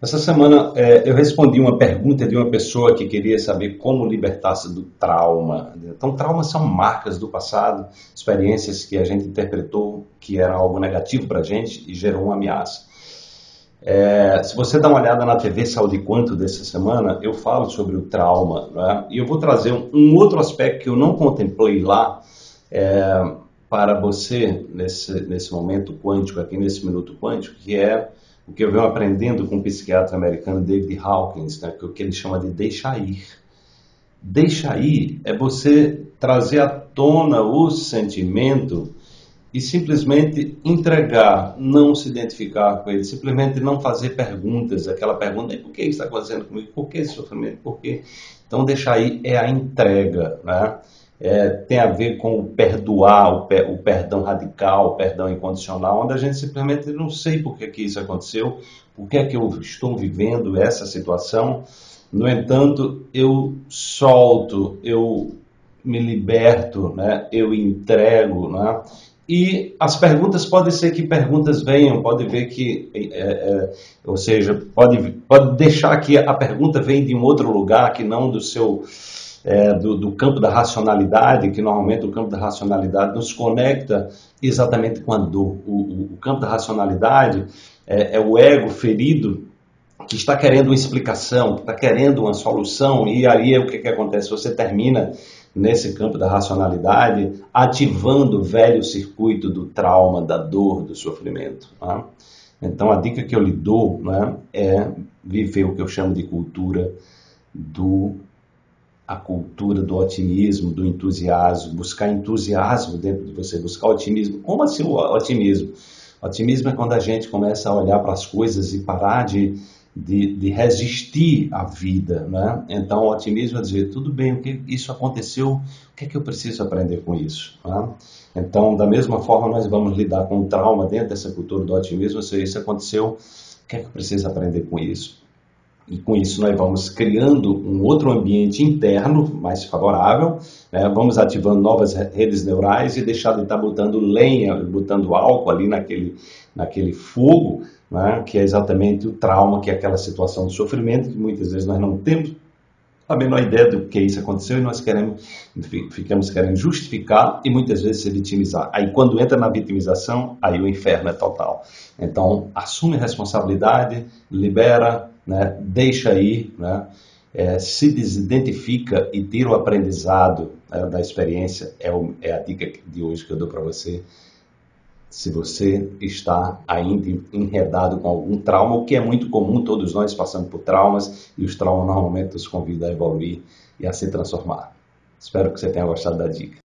Essa semana é, eu respondi uma pergunta de uma pessoa que queria saber como libertar-se do trauma. Então, traumas são marcas do passado, experiências que a gente interpretou que era algo negativo para a gente e gerou uma ameaça. É, se você dá uma olhada na TV Saúde Quanto dessa semana, eu falo sobre o trauma né? e eu vou trazer um, um, outro aspecto que eu não contemplei lá é, para você nesse, nesse momento quântico, aqui nesse minuto quântico, que é o que eu venho aprendendo com o psiquiatra americano David Hawkins, né, que é o que ele chama de deixar ir. Deixar ir é você trazer à tona o sentimento e simplesmente entregar, não se identificar com ele, simplesmente não fazer perguntas, aquela pergunta, por que isso está acontecendo comigo? Por que esse sofrimento? Por quê? Então, deixar ir é a entrega, né? É, tem a ver com o perdoar, o, per, o, perdão radical, o perdão incondicional, onde a gente simplesmente não sei por que, que isso aconteceu, por que é que eu estou vivendo essa situação. No entanto, eu solto, eu me liberto, né? eu entrego, né? E as perguntas podem ser que perguntas venham, pode ver que, é, é, ou seja, pode, pode deixar que a pergunta vem de um outro lugar que não do seu é, do, do, campo da racionalidade, que normalmente o campo da racionalidade nos conecta exatamente com a dor. O, o, o campo da racionalidade é, é, o ego ferido que está querendo uma explicação, que está querendo uma solução, e aí o que, que acontece? Você termina nesse campo da racionalidade ativando o velho circuito do trauma, da dor, do sofrimento. Né? Então a dica que eu lhe dou né, é viver o que eu chamo de cultura do a cultura do otimismo, do entusiasmo, buscar entusiasmo dentro de você, buscar otimismo. Como assim o otimismo? Otimismo é quando a gente começa a olhar para as coisas e parar de, de, de resistir à vida, né? Então, o otimismo é dizer, tudo bem, o que isso aconteceu, o que é que eu preciso aprender com isso? Né? Então, da mesma forma, nós vamos lidar com o trauma dentro dessa cultura do otimismo, seja, isso aconteceu, o que é que eu preciso aprender com isso? E com isso nós vamos criando um outro ambiente interno mais favorável, né? vamos ativando novas redes neurais e deixar de estar botando lenha, botando álcool ali naquele, naquele fogo, né? que é exatamente o trauma, que é aquela situação de sofrimento que muitas vezes nós não temos a menor ideia do que isso aconteceu e nós queremos, ficamos querendo justificar e muitas vezes se vitimizar. Aí quando entra na vitimização, aí o inferno é total. Então, assume responsabilidade, libera, né, deixa ir, né, é, se desidentifica e tira o aprendizado né, da experiência, é, o, é a dica de hoje que eu dou para você. Se você está ainda enredado com algum trauma, o que é muito comum, todos nós passamos por traumas e os traumas normalmente nos convidam a evoluir e a se transformar. Espero que você tenha gostado da dica.